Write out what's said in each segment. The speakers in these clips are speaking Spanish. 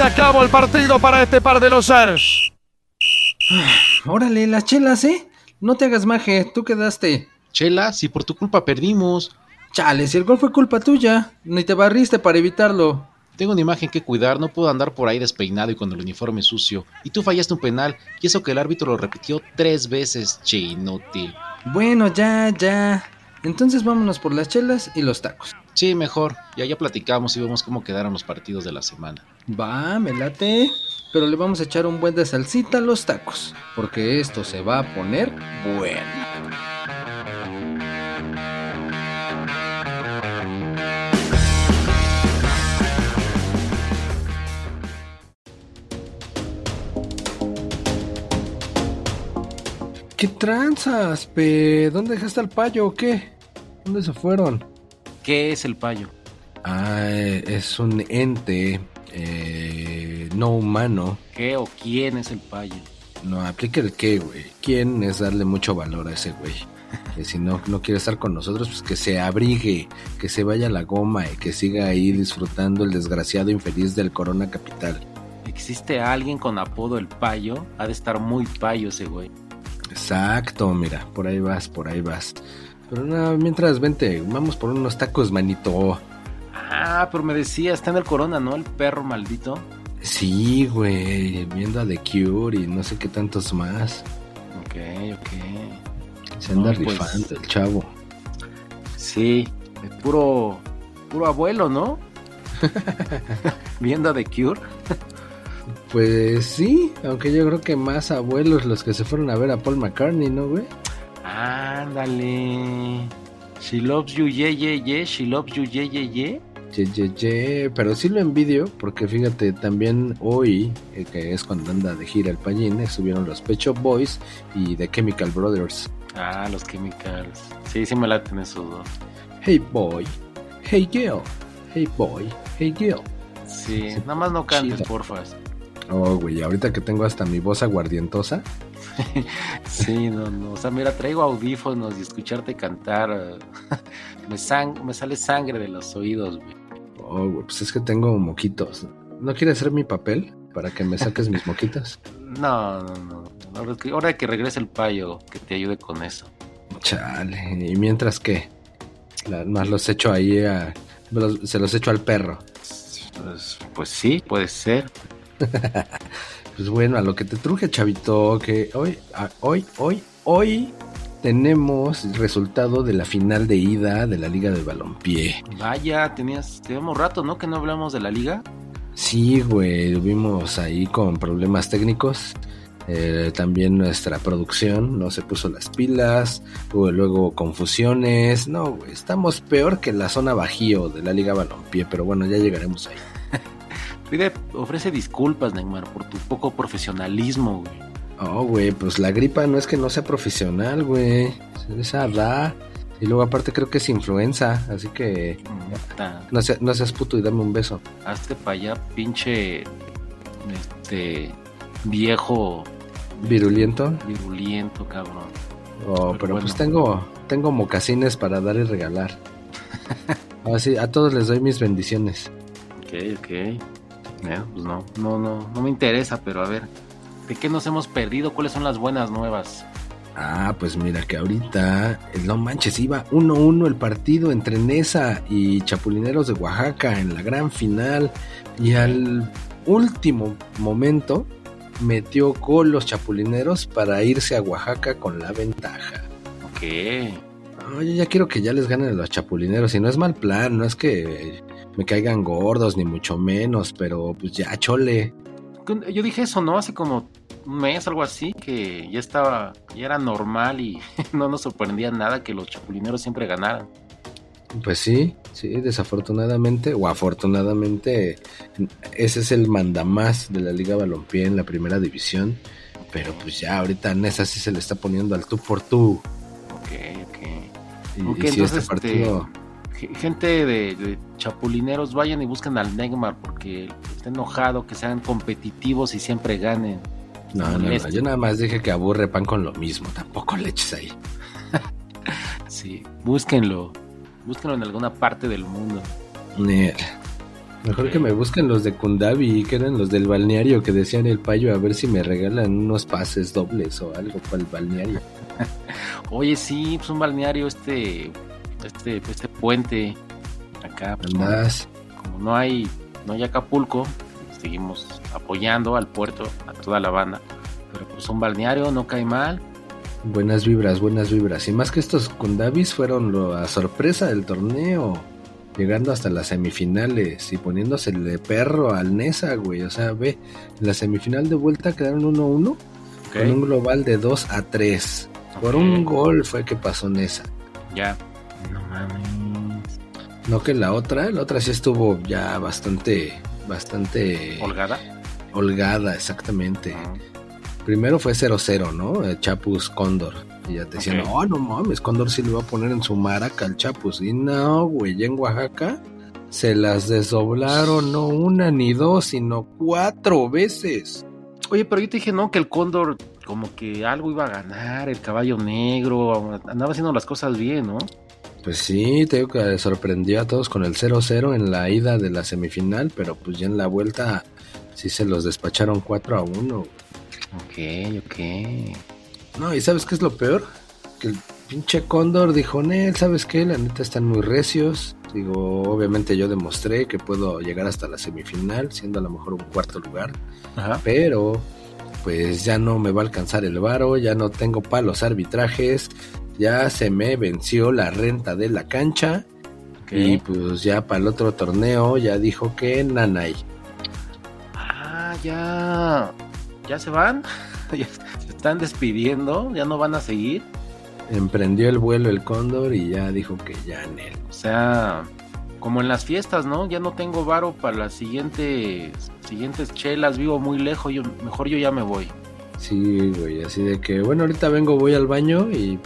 Se acabó el partido para este par de losers. Órale, las chelas, ¿eh? No te hagas maje, tú quedaste. Chela, si por tu culpa perdimos. Chale, si el gol fue culpa tuya, ni te barriste para evitarlo. Tengo una imagen que cuidar, no puedo andar por ahí despeinado y con el uniforme sucio. Y tú fallaste un penal, y eso que el árbitro lo repitió tres veces, che inútil. Bueno, ya, ya. Entonces vámonos por las chelas y los tacos. Sí, mejor. Ya ya platicamos y vemos cómo quedaron los partidos de la semana. Va, me late. Pero le vamos a echar un buen de salsita a los tacos, porque esto se va a poner bueno. ¿Qué tranzas, pe? ¿Dónde dejaste al payo o qué? ¿Dónde se fueron? ¿Qué es el payo? Ah, es un ente eh, no humano. ¿Qué o quién es el payo? No, aplica el qué, güey. ¿Quién es darle mucho valor a ese güey? Que si no, no quiere estar con nosotros, pues que se abrigue, que se vaya a la goma y que siga ahí disfrutando el desgraciado infeliz del Corona Capital. ¿Existe alguien con apodo el payo? Ha de estar muy payo ese güey. Exacto, mira, por ahí vas, por ahí vas. Pero no, mientras vente, vamos por unos tacos, manito. Ah, pero me decía, está en el corona, ¿no? El perro maldito. Sí, güey, viendo a The Cure y no sé qué tantos más. Ok, ok. Se anda No, pues- rifando el chavo. Sí, de puro, puro abuelo, ¿no? Viendo a The Cure. Pues sí, aunque yo creo que más abuelos los que se fueron a ver a Paul McCartney, ¿no, güey? Ándale. She loves you, yeah, yeah, yeah. She loves you, yeah, yeah, yeah. Ye, ye, ye, Pero sí lo envidio, porque fíjate, también hoy, eh, que es cuando anda de gira el Pallín, estuvieron los Pet Shop Boys y The Chemical Brothers. Ah, los chemicals. Sí, sí me laten esos dos. Hey boy, hey girl, hey boy, hey girl. Sí, nada más no cantes, Chido. Oh, güey, ahorita que tengo hasta mi voz aguardientosa. Sí, no, no. O sea, mira, traigo audífonos y escucharte cantar. me, sang me sale sangre de los oídos, güey. Oh, güey, pues es que tengo moquitos. ¿No quieres hacer mi papel para que me saques mis moquitos? No, no, no. Ahora que, ahora que regrese el payo, que te ayude con eso. Chale, ¿y mientras? La- más los echo ahí a... los- se los echo al perro. Pues, pues sí, puede ser. Pues bueno, a lo que te truje, chavito, que hoy, a- hoy, hoy, hoy tenemos el resultado de la final de ida de la Liga de Balompié. Vaya, tenías, teníamos rato, ¿no? Que no hablamos de la liga. Sí, güey, vimos ahí con problemas técnicos. Eh, también nuestra producción no se puso las pilas, hubo luego confusiones. No, estamos peor que la zona bajío de la Liga Balompié, pero bueno, ya llegaremos ahí. Pide, ofrece disculpas, Neymar, por tu poco profesionalismo, güey. Oh, güey, pues la gripa no es que no sea profesional, güey. Esa da. Y luego aparte creo que es influenza, así que no, sea- no seas puto y dame un beso. Hazte para allá, pinche. Este. Viejo Virulento. virulento, cabrón. Oh, Pero pero, bueno. pues tengo, tengo mocasines para dar y regalar. Así, a todos les doy mis bendiciones. Ok, ok. Eh, pues no, no, no, no me interesa, pero a ver. ¿De qué nos hemos perdido? ¿Cuáles son las buenas nuevas? Ah, pues mira que ahorita, el no manches, iba 1-1 el partido entre Nesa y Chapulineros de Oaxaca en la gran final. Y al último momento metió gol los Chapulineros para irse a Oaxaca con la ventaja. Ok. No, yo ya quiero que ya les ganen los Chapulineros. Y no es mal plan, no es que me caigan gordos, ni mucho menos, pero pues ya, chole. Yo dije eso, ¿no? Hace como un mes, algo así, que ya estaba, ya era normal y no nos sorprendía nada que los chapulineros siempre ganaran. Pues sí, sí, desafortunadamente o afortunadamente, ese es el mandamás de la Liga Balompié en la primera división. Pero pues ya ahorita Nesa sí se le está poniendo al tú por tú. Ok, ok. Y, Ok, y sí, entonces, este partido. Gente de, de chapulineros, vayan y busquen al Neymar porque está enojado, que sean competitivos y siempre ganen. No, no, no, molesto. yo nada más dije que aburre pan con lo mismo. Tampoco le eches ahí. Sí, búsquenlo. Búsquenlo en alguna parte del mundo. Nel. Mejor que me busquen los de Kundabi, que eran los del balneario que decían el payo, a ver si me regalan unos pases dobles o algo para el balneario. Oye, sí, pues un balneario, este, este, este puente acá. Pues, como no hay, no hay Acapulco, seguimos apoyando al puerto, a toda la banda. Pero pues un balneario no cae mal. Buenas vibras, buenas vibras. Y más que estos Kundabis fueron la sorpresa del torneo. Llegando hasta las semifinales y poniéndose de perro al Nesa, güey. O sea, ve, en la semifinal de vuelta quedaron 1-1 con un global de 2 a 3. Por un gol fue que pasó Nesa. Ya. No mames. No que la otra, la otra sí estuvo ya bastante, bastante Holgada. holgada, exactamente. Primero fue 0-0, ¿no? Eh, Chapus Cóndor. Y ya te decían, Ok. oh, no mames, Cóndor sí le va a poner en su maraca al Chapus. Y no, güey, ya en Oaxaca se las desdoblaron no una ni dos, sino cuatro veces. Oye, pero yo te dije, no, que el Cóndor como que algo iba a ganar, el caballo negro, andaba haciendo las cosas bien, ¿no? Pues sí, te digo que sorprendió a todos con el 0-0 en la ida de la semifinal, pero pues ya en la vuelta sí se los despacharon 4 a 1. Ok, ok. No, y ¿sabes qué es lo peor? Que el pinche Cóndor dijo, Nel, ¿sabes qué? La neta están muy recios. Digo, obviamente yo demostré que puedo llegar hasta la semifinal, siendo a lo mejor un cuarto lugar, Ajá. pero pues ya no me va a alcanzar el varo, ya no tengo para los arbitrajes, ya se me venció la renta de la cancha y pues ya para el otro torneo ya dijo que nanay. Ah, ya. ¿Ya se van? ¿Ya se están despidiendo? ¿Ya no van a seguir? Emprendió el vuelo el Cóndor y ya dijo que ya Nel. O sea, como en las fiestas, ¿no? Ya no tengo varo para las siguientes, siguientes chelas, vivo muy lejos, yo, mejor yo ya me voy. Sí, güey, así de que, bueno, ahorita vengo, voy al baño y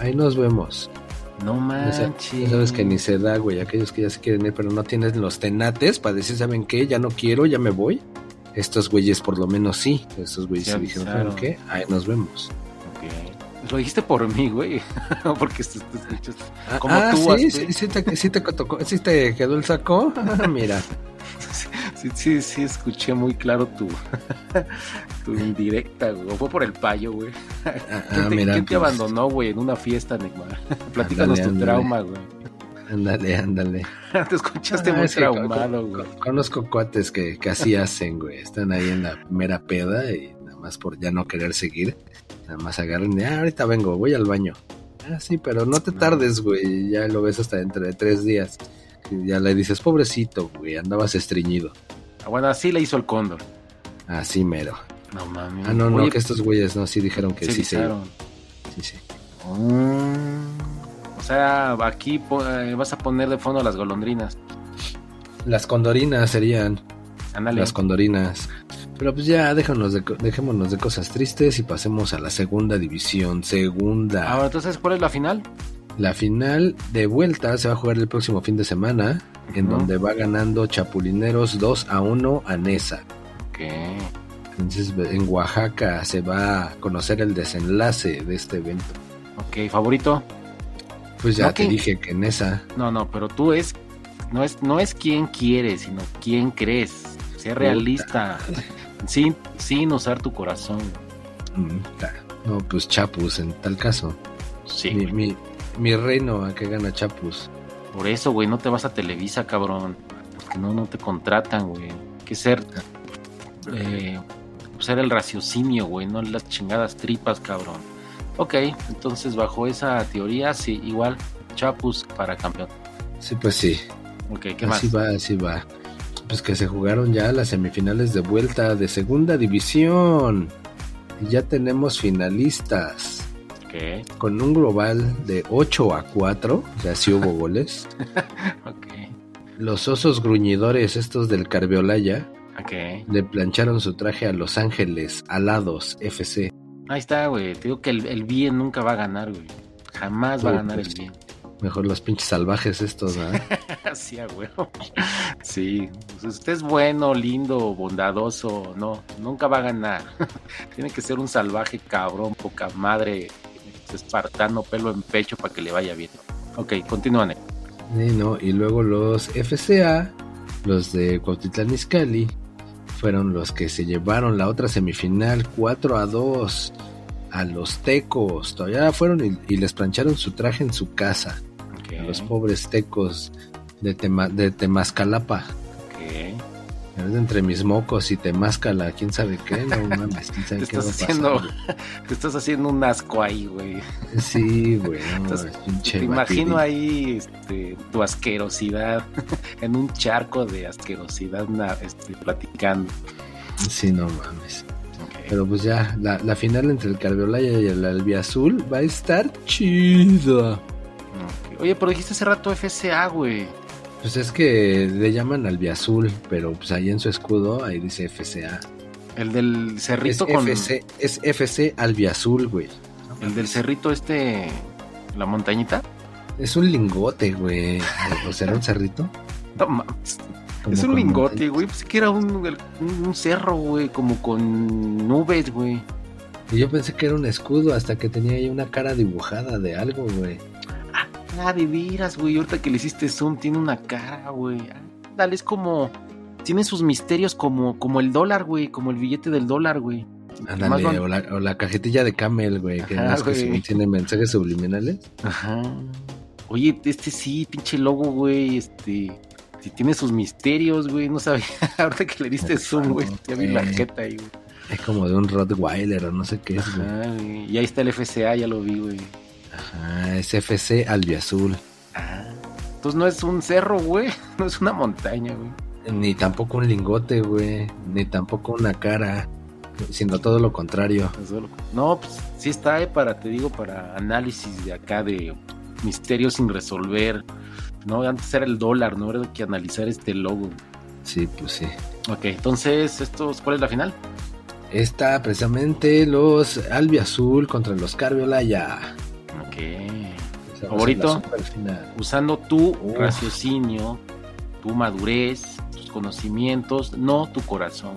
ahí nos vemos. No manches. ya sabes que ni se da, güey, aquellos que ya se quieren ir, pero no tienes los tenates para decir, ¿saben qué? Ya no quiero, ya me voy. Estos güeyes por lo menos sí. Estos güeyes se dijeron. ¿saben qué? Ahí nos vemos. Ok. Lo dijiste por mí, güey. Porque te, escuchas. Ah, Como ah, tú, sí, sí, sí te, sí te tocó, sí te quedó el saco. Ah, Mira, Sí, sí, sí, escuché muy claro tu, tu indirecta, güey. Fue por el payo, güey. ah, ¿Quién, ah, te, mira, quién te pues, abandonó, güey, en una fiesta, Neymar? Platícanos tu ándale. trauma, güey. ándale, ándale. Te escuchaste Ah, muy es traumado, güey. Conozco cuates que, que así hacen, güey. Están ahí en la mera peda y nada más por ya no querer seguir. Nada más agarran y, ah, ahorita vengo, voy al baño. Ah, sí, pero no te tardes, güey. Ya lo ves hasta dentro de tres días. Y ya le dices, pobrecito, güey, andabas estreñido. Ah, Bueno, así le hizo el cóndor. Así mero. No mames. Ah, no, no, Oye, que estos güeyes no, sí dijeron que sí. Sí, sí. Mm. O sea, aquí eh, vas a poner de fondo las golondrinas. Las condorinas serían. Ándale. Las condorinas. Pero pues ya, déjanos de, dejémonos de cosas tristes y pasemos a la segunda división. Segunda. Ahora, entonces, ¿cuál es la final? La final de vuelta se va a jugar el próximo fin de semana, en donde va ganando Chapulineros 2 a 1 a Nesa. Ok. Entonces en Oaxaca se va a conocer el desenlace de este evento. Ok, favorito. Pues ya No, te que- dije que Nesa. No, no, pero tú es. No es, no es quién quieres, sino quién crees. Sé realista. Sin, sin usar tu corazón. mm, No, pues Chapus en tal caso. Sí, mi, mi reino a que gana Chapus. Por eso, güey, no te vas a Televisa, cabrón. Porque no, no te contratan, güey. Hay que ser. Eh, ser el raciocinio, güey, no las chingadas tripas, cabrón. Ok, entonces bajo esa teoría, sí, igual, Chapus para campeón. Sí, pues sí. Ok, ¿qué más? así va, así va. Pues que se jugaron ya las semifinales de vuelta de segunda división. Y ya tenemos finalistas. Con un global de 8 a 4, o sea, sí hubo goles. Los osos gruñidores, estos del Carbiolaya, le plancharon su traje a Los Ángeles Alados FC. Ahí está, güey. Te digo que el, el bien nunca va a ganar, güey. Jamás va a Oh, ganar pues. el bien. Mejor los pinches salvajes estos, ¿ah? Así, a huevo. Sí, pues usted es bueno, lindo, bondadoso, no, nunca va a ganar. Tiene que ser un salvaje cabrón, poca madre, espartano, pelo en pecho para que le vaya bien. Ok, continúan. ¿no? Y luego los FCA los de Cuautitlán Izcalli fueron los que se llevaron la otra semifinal 4 a 2 a los tecos. Todavía fueron y, y les plancharon su traje en su casa. A los pobres tecos de, Tema- de Temascalapa. Entre mis mocos y Temáscala, quién sabe qué, no mames, quién sabe Te qué va estás pasar, haciendo, te estás haciendo un asco ahí, güey. Sí, güey, Entonces, Te imagino ahí este, tu asquerosidad en un charco de asquerosidad na- este, platicando. Sí, no mames. Pero pues ya, la, la final entre el Carviolaya y el Albiazul va a estar chida. Oye, pero dijiste hace rato FCA, güey. Pues es que le llaman Albiazul, pero pues ahí en su escudo, ahí dice FCA. El del Es cerrito con. FC, es FC Albiazul, güey. El del cerrito este. La montañita. Es un lingote, güey. ¿O será un cerrito? No mames. Es un lingote, montañas. güey. Pues que era un, un, un cerro, güey. Como con nubes, güey. Y yo pensé que era un escudo hasta que tenía ahí una cara dibujada de algo, güey. Ah, de veras, güey. Ahorita que le hiciste zoom, tiene una cara, güey. Dale, es como. Tiene sus misterios como, como el dólar, güey. Como el billete del dólar, güey. Más Ándale, van- o la, o la cajetilla de Camel, güey, que Ajá, que güey. según tiene mensajes subliminales. Ajá. Oye, este sí, pinche logo, güey. Este. Si tiene sus misterios, güey. No sabía. Ahorita que le diste zoom, güey. Ya vi la güey. jeta ahí, güey. Es como de un Rottweiler o no sé qué es, güey. Ajá, güey. Y ahí está el FCA, ya lo vi, güey. Ajá, es FC Albiazul. Ah. Entonces no es un cerro, güey. No es una montaña, güey. Ni tampoco un lingote, güey. Ni tampoco una cara. Sino todo lo contrario. No, pues sí está eh, para, te digo, para análisis de acá de misterios sin resolver. No, antes era el dólar, no era que analizar este logo. Sí, pues sí. Ok, entonces, estos, ¿cuál es la final? Está precisamente los Albiazul contra los Carviolaya. Ok. ¿Favorito? Usando tu raciocinio, tu madurez, tus conocimientos, no tu corazón.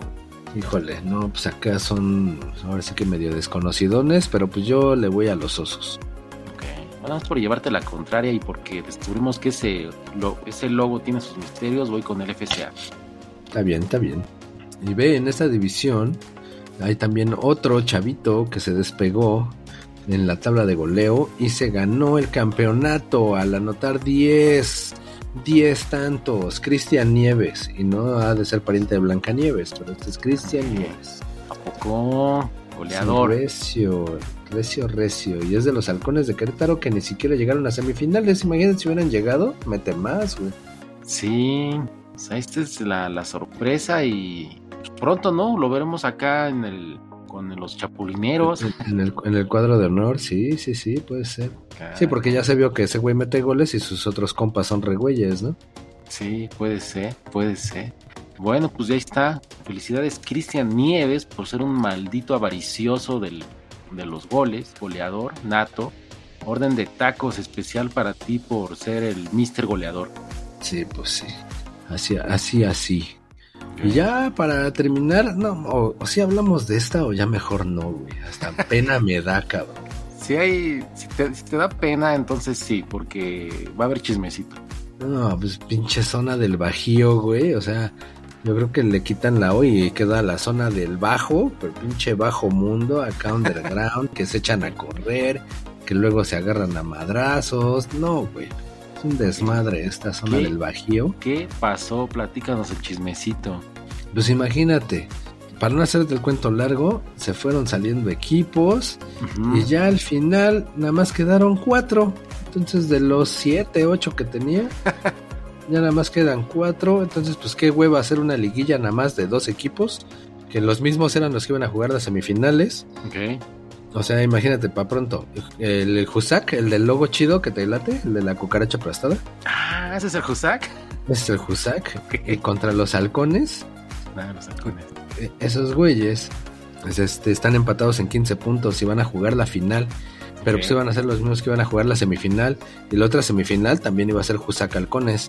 Híjole, no, pues acá son ahora sí que medio desconocidones, pero pues yo le voy a los osos. Ok. Es por llevarte la contraria y porque descubrimos que ese, lo- ese logo tiene sus misterios, voy con el FCA. Está bien, está bien. Y ve, en esta división hay también otro chavito que se despegó en la tabla de goleo y se ganó el campeonato al anotar 10, 10 tantos. Cristian Nieves, y no ha de ser pariente de Blanca Nieves, pero este es Cristian Nieves. ¿A poco? Sí, Goleador. recio, recio, recio. Y es de los halcones de Querétaro que ni siquiera llegaron a semifinales. Imagínate si hubieran llegado, mete más, güey. Sí, o sea, esta es la, la sorpresa y pues, pronto, ¿no? Lo veremos acá en el con los chapulineros. En, el, en el cuadro de honor, sí, sí, sí, puede ser. Sí, porque ya se vio que ese güey mete goles y sus otros compas son regüeyes, ¿no? Sí, puede ser, puede ser. Bueno, pues ya está. Felicidades, Cristian Nieves, por ser un maldito avaricioso del, de los goles, goleador, nato. Orden de tacos especial para ti por ser el Mister Goleador. Sí, pues sí. Así, así, así. Y ya para terminar, no, o, o si hablamos de esta o ya mejor no, güey. Hasta pena me da, cabrón. Si hay, si te, si te da pena, entonces sí, porque va a haber chismecito. No, pues pinche zona del Bajío, güey. O sea, yo creo que le quitan la O y queda la zona del Bajo, pero pinche Bajo Mundo, acá underground, que se echan a correr, que luego se agarran a madrazos. No, güey. Es un desmadre esta zona del Bajío. ¿Qué pasó? Platícanos el chismecito. Pues imagínate, para no hacerte el cuento largo, se fueron saliendo equipos y ya al final nada más quedaron cuatro. Entonces de los siete, ocho que tenía, ya nada más quedan cuatro. Entonces pues qué hueva hacer una liguilla nada más de dos equipos, que los mismos eran los que iban a jugar las semifinales. Ok. O sea, imagínate, para pronto, el, el Husak, el del logo chido que te late, el de la cucaracha aplastada, Ah, ese es el Husak. ese es el Husak, y contra los halcones, Ah, los halcones. eh, esos güeyes pues, este, están empatados en 15 puntos y van a jugar la final. Pero Ok. pues iban a ser los mismos que iban a jugar la semifinal. Y la otra semifinal también iba a ser Jusac Halcones.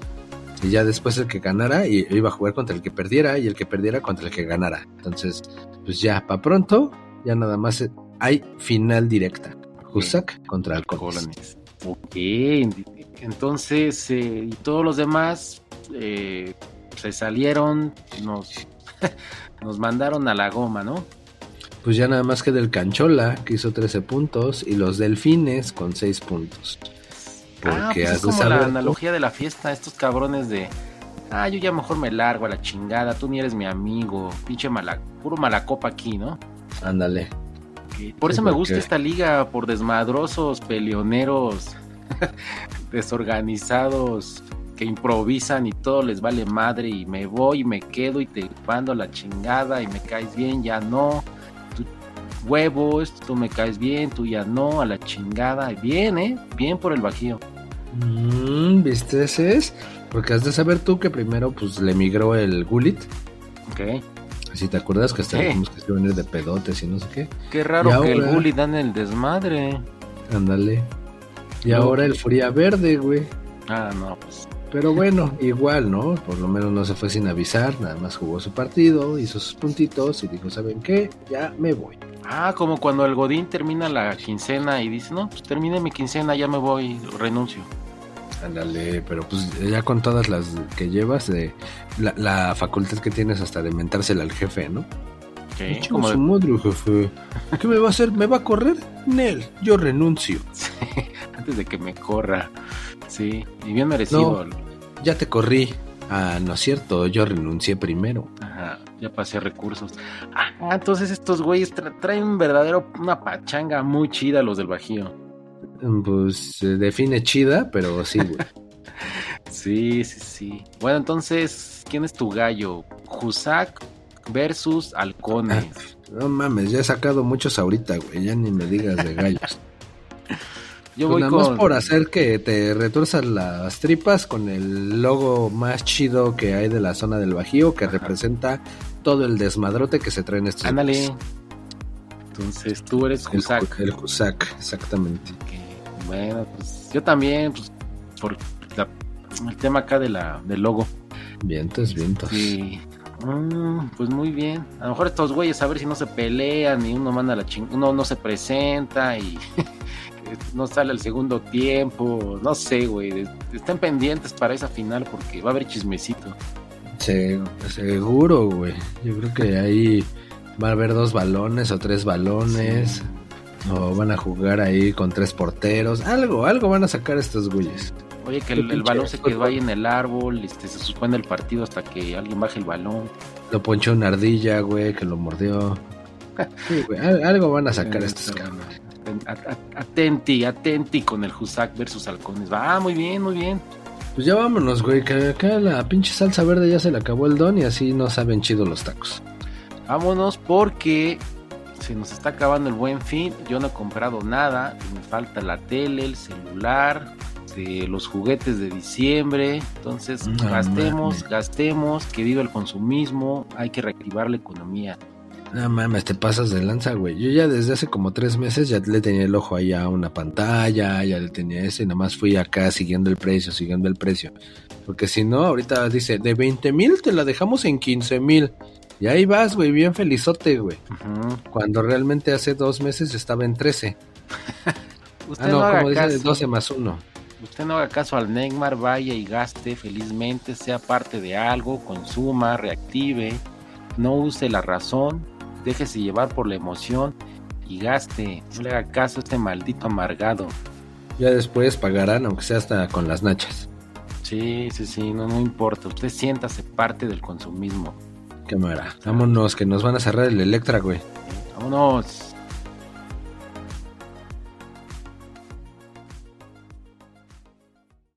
Y ya después el que ganara y- iba a jugar contra el que perdiera y el que perdiera contra el que ganara. Entonces, pues ya, para pronto, ya nada más eh, hay final directa. Jusac contra Halcones. Halcones. Ok. Entonces, eh, y todos los demás, eh, se salieron, nos, nos mandaron a la goma, ¿no? Pues ya nada más que del Canchola, que hizo 13 puntos, y los Delfines con 6 puntos. ah, pues es como la analogía de la fiesta, estos cabrones de... Ah, yo ya mejor me largo a la chingada, tú ni eres mi amigo, pinche mala, puro malacopa aquí, ¿no? Ándale. Por eso me gusta esta liga, por desmadrosos, peleoneros, desorganizados, que improvisan y todo les vale madre y me voy y me quedo y te mando la chingada y me caes bien, ya no. Tú, huevos, tú me caes bien, tú ya no, a la chingada. Bien, ¿eh? Bien por el bajío. Mm, ¿Viste ese es? Porque has de saber tú que primero pues le migró el Gulit. Ok. Si te acuerdas que hasta dijimos que se venir de pedotes y no sé qué. Qué raro que el Gulit dan el desmadre. Ándale. Y ahora el Furia Verde, güey. Ah, no, pues pero bueno, igual, ¿no? Por lo menos no se fue sin avisar, nada más jugó su partido, hizo sus puntitos y dijo, ¿saben qué? Ya me voy. Ah, como cuando el Godín termina la quincena y dice, no, pues termine mi quincena, ya me voy, renuncio. Ándale, pero pues ya con todas las que llevas, de la, facultad que tienes hasta de mentársela al jefe, ¿no? ¿Qué? Como su madre, jefe. ¿Qué me va a hacer? ¿Me va a correr? Nel, yo renuncio. antes de que me corra. Sí, y bien merecido. ya te corrí. Ah, no es cierto, yo renuncié primero. Ajá, ya pasé recursos. Ah, entonces estos güeyes traen un verdadero, una pachanga muy chida los del Bajío. Pues se define chida, pero sí, güey. sí, sí, sí. Bueno, entonces, ¿quién es tu gallo? Jusac versus Halcones. Ah, no mames, ya he sacado muchos ahorita, güey. Ya ni me digas de gallos. Yo pues voy con... por hacer que te retuerzan las tripas con el logo más chido que hay de la zona del Bajío, que representa todo el desmadrote que se traen estos. Ándale. Entonces tú eres Husak. El, Husak, exactamente. Bueno, pues yo también, pues, por el tema acá de la, del logo. Vientos, vientos. Sí. Mm, pues muy bien. A lo mejor estos güeyes a ver si no se pelean y uno manda la ching... uno no se presenta y no sale el segundo tiempo, no sé, güey. Estén pendientes para esa final porque va a haber chismecito. seguro, güey. Yo creo que ahí va a haber dos balones o tres balones. O van a jugar ahí con tres porteros. Algo, algo van a sacar estos güeyes. Oye, que el, balón se quedó ahí en el árbol, este, se suspende el partido hasta que alguien baje el balón. Lo ponchó una ardilla, güey, que lo mordió. algo van a sacar estos cabrones atenti, atenti con el Husak versus halcones. Va, muy bien, muy bien. Pues ya vámonos, güey, que acá la pinche salsa verde ya se le acabó el don y así no saben chido los tacos. Vámonos porque se nos está acabando el buen fin. Yo no he comprado nada. Me falta la tele, el celular, los juguetes de diciembre. Entonces, gastemos, gastemos, que viva el consumismo. Hay que reactivar la economía. No mames, te pasas de lanza, güey. Yo ya desde hace como tres meses ya le tenía el ojo ahí a una pantalla, ya le tenía ese, y nada más fui acá siguiendo el precio, siguiendo el precio. Porque si no, ahorita dice, de 20 mil te la dejamos en 15 mil. Y ahí vas, güey, bien felizote, güey. Cuando realmente hace dos meses estaba en 13. Usted ah, no, como dice, de 12 más 1. Usted no haga caso al Neymar, vaya y gaste felizmente, sea parte de algo, consuma, reactive, no use la razón, déjese llevar por la emoción y gaste, no le haga caso a este maldito amargado. Ya después pagarán, aunque sea hasta con las nachas. Sí, sí, sí, no, no importa, usted siéntase parte del consumismo. Cámara, vámonos, que nos van a cerrar el Electra, güey. Vámonos.